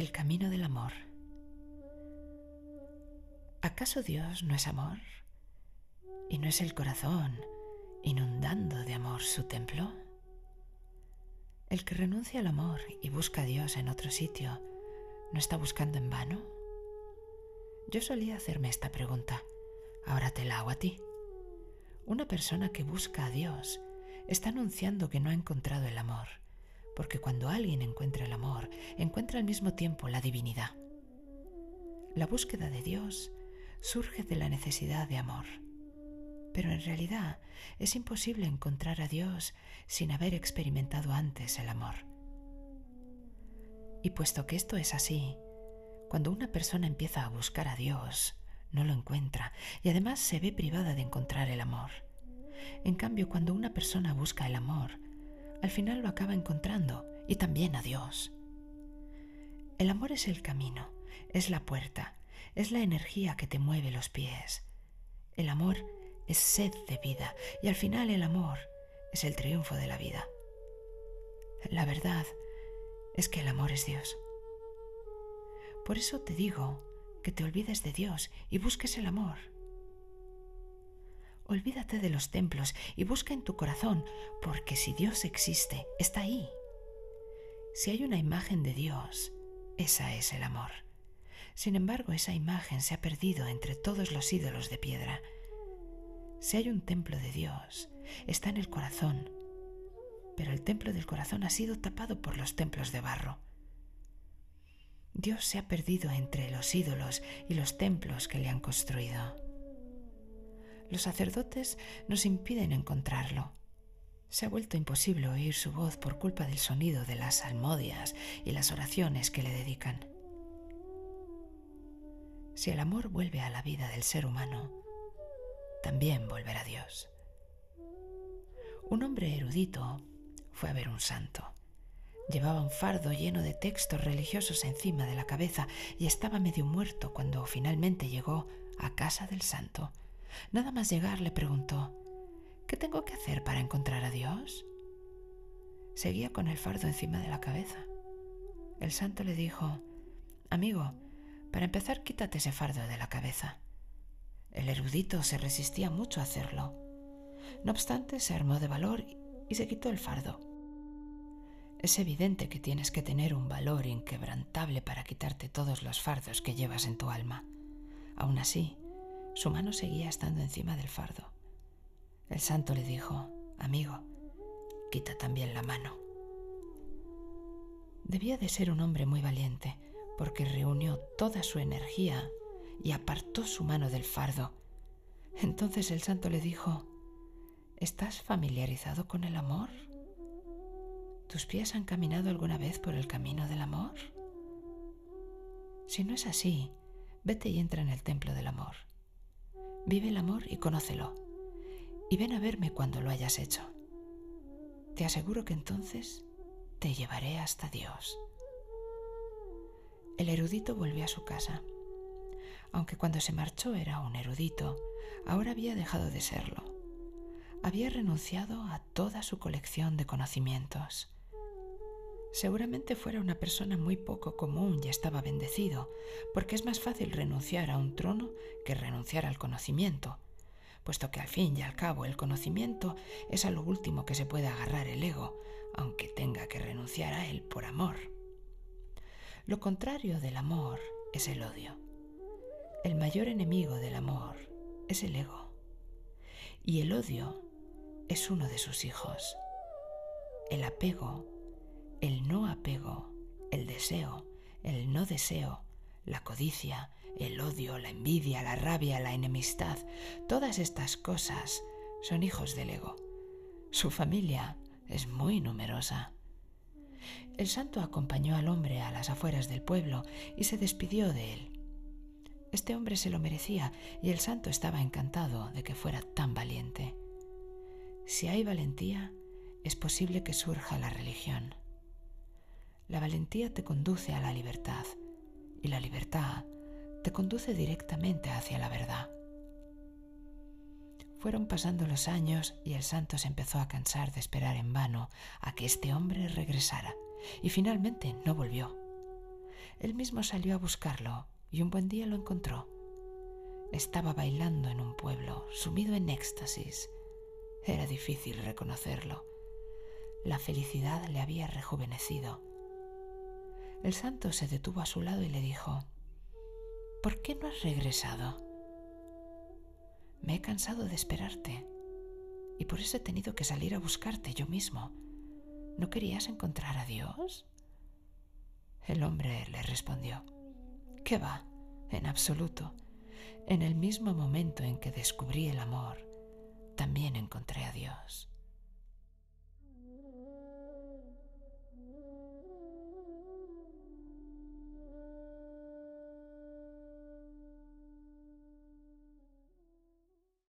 El camino del amor. ¿Acaso Dios no es amor? ¿Y no es el corazón inundando de amor su templo? El que renuncia al amor y busca a Dios en otro sitio, ¿no está buscando en vano? Yo solía hacerme esta pregunta, ahora te la hago a ti. Una persona que busca a Dios está anunciando que no ha encontrado el amor porque cuando alguien encuentra el amor, encuentra al mismo tiempo la divinidad. La búsqueda de Dios surge de la necesidad de amor, pero en realidad es imposible encontrar a Dios sin haber experimentado antes el amor. Y puesto que esto es así, cuando una persona empieza a buscar a Dios, no lo encuentra y además se ve privada de encontrar el amor. En cambio, cuando una persona busca el amor, al final lo acaba encontrando y también a Dios. El amor es el camino, es la puerta, es la energía que te mueve los pies. El amor es sed de vida y al final el amor es el triunfo de la vida. La verdad es que el amor es Dios. Por eso te digo que te olvides de Dios y busques el amor. Olvídate de los templos y busca en tu corazón, porque si Dios existe, está ahí. Si hay una imagen de Dios, esa es el amor. Sin embargo, esa imagen se ha perdido entre todos los ídolos de piedra. Si hay un templo de Dios, está en el corazón, pero el templo del corazón ha sido tapado por los templos de barro. Dios se ha perdido entre los ídolos y los templos que le han construido. Los sacerdotes nos impiden encontrarlo. Se ha vuelto imposible oír su voz por culpa del sonido de las salmodias y las oraciones que le dedican. Si el amor vuelve a la vida del ser humano, también volverá Dios. Un hombre erudito fue a ver un santo. Llevaba un fardo lleno de textos religiosos encima de la cabeza y estaba medio muerto cuando finalmente llegó a casa del santo Nada más llegar le preguntó, ¿qué tengo que hacer para encontrar a Dios? Seguía con el fardo encima de la cabeza. El santo le dijo, Amigo, para empezar quítate ese fardo de la cabeza. El erudito se resistía mucho a hacerlo. No obstante, se armó de valor y se quitó el fardo. Es evidente que tienes que tener un valor inquebrantable para quitarte todos los fardos que llevas en tu alma. Aún así, su mano seguía estando encima del fardo. El santo le dijo, Amigo, quita también la mano. Debía de ser un hombre muy valiente, porque reunió toda su energía y apartó su mano del fardo. Entonces el santo le dijo, ¿Estás familiarizado con el amor? ¿Tus pies han caminado alguna vez por el camino del amor? Si no es así, vete y entra en el templo del amor. Vive el amor y conócelo. Y ven a verme cuando lo hayas hecho. Te aseguro que entonces te llevaré hasta Dios. El erudito volvió a su casa. Aunque cuando se marchó era un erudito, ahora había dejado de serlo. Había renunciado a toda su colección de conocimientos. Seguramente fuera una persona muy poco común y estaba bendecido, porque es más fácil renunciar a un trono que renunciar al conocimiento, puesto que al fin y al cabo el conocimiento es a lo último que se puede agarrar el ego, aunque tenga que renunciar a él por amor. Lo contrario del amor es el odio. El mayor enemigo del amor es el ego. Y el odio es uno de sus hijos. El apego el no apego, el deseo, el no deseo, la codicia, el odio, la envidia, la rabia, la enemistad, todas estas cosas son hijos del ego. Su familia es muy numerosa. El santo acompañó al hombre a las afueras del pueblo y se despidió de él. Este hombre se lo merecía y el santo estaba encantado de que fuera tan valiente. Si hay valentía, es posible que surja la religión. La valentía te conduce a la libertad y la libertad te conduce directamente hacia la verdad. Fueron pasando los años y el santo se empezó a cansar de esperar en vano a que este hombre regresara y finalmente no volvió. Él mismo salió a buscarlo y un buen día lo encontró. Estaba bailando en un pueblo, sumido en éxtasis. Era difícil reconocerlo. La felicidad le había rejuvenecido. El santo se detuvo a su lado y le dijo, ¿Por qué no has regresado? Me he cansado de esperarte y por eso he tenido que salir a buscarte yo mismo. ¿No querías encontrar a Dios? El hombre le respondió, ¿qué va? En absoluto. En el mismo momento en que descubrí el amor, también encontré a Dios.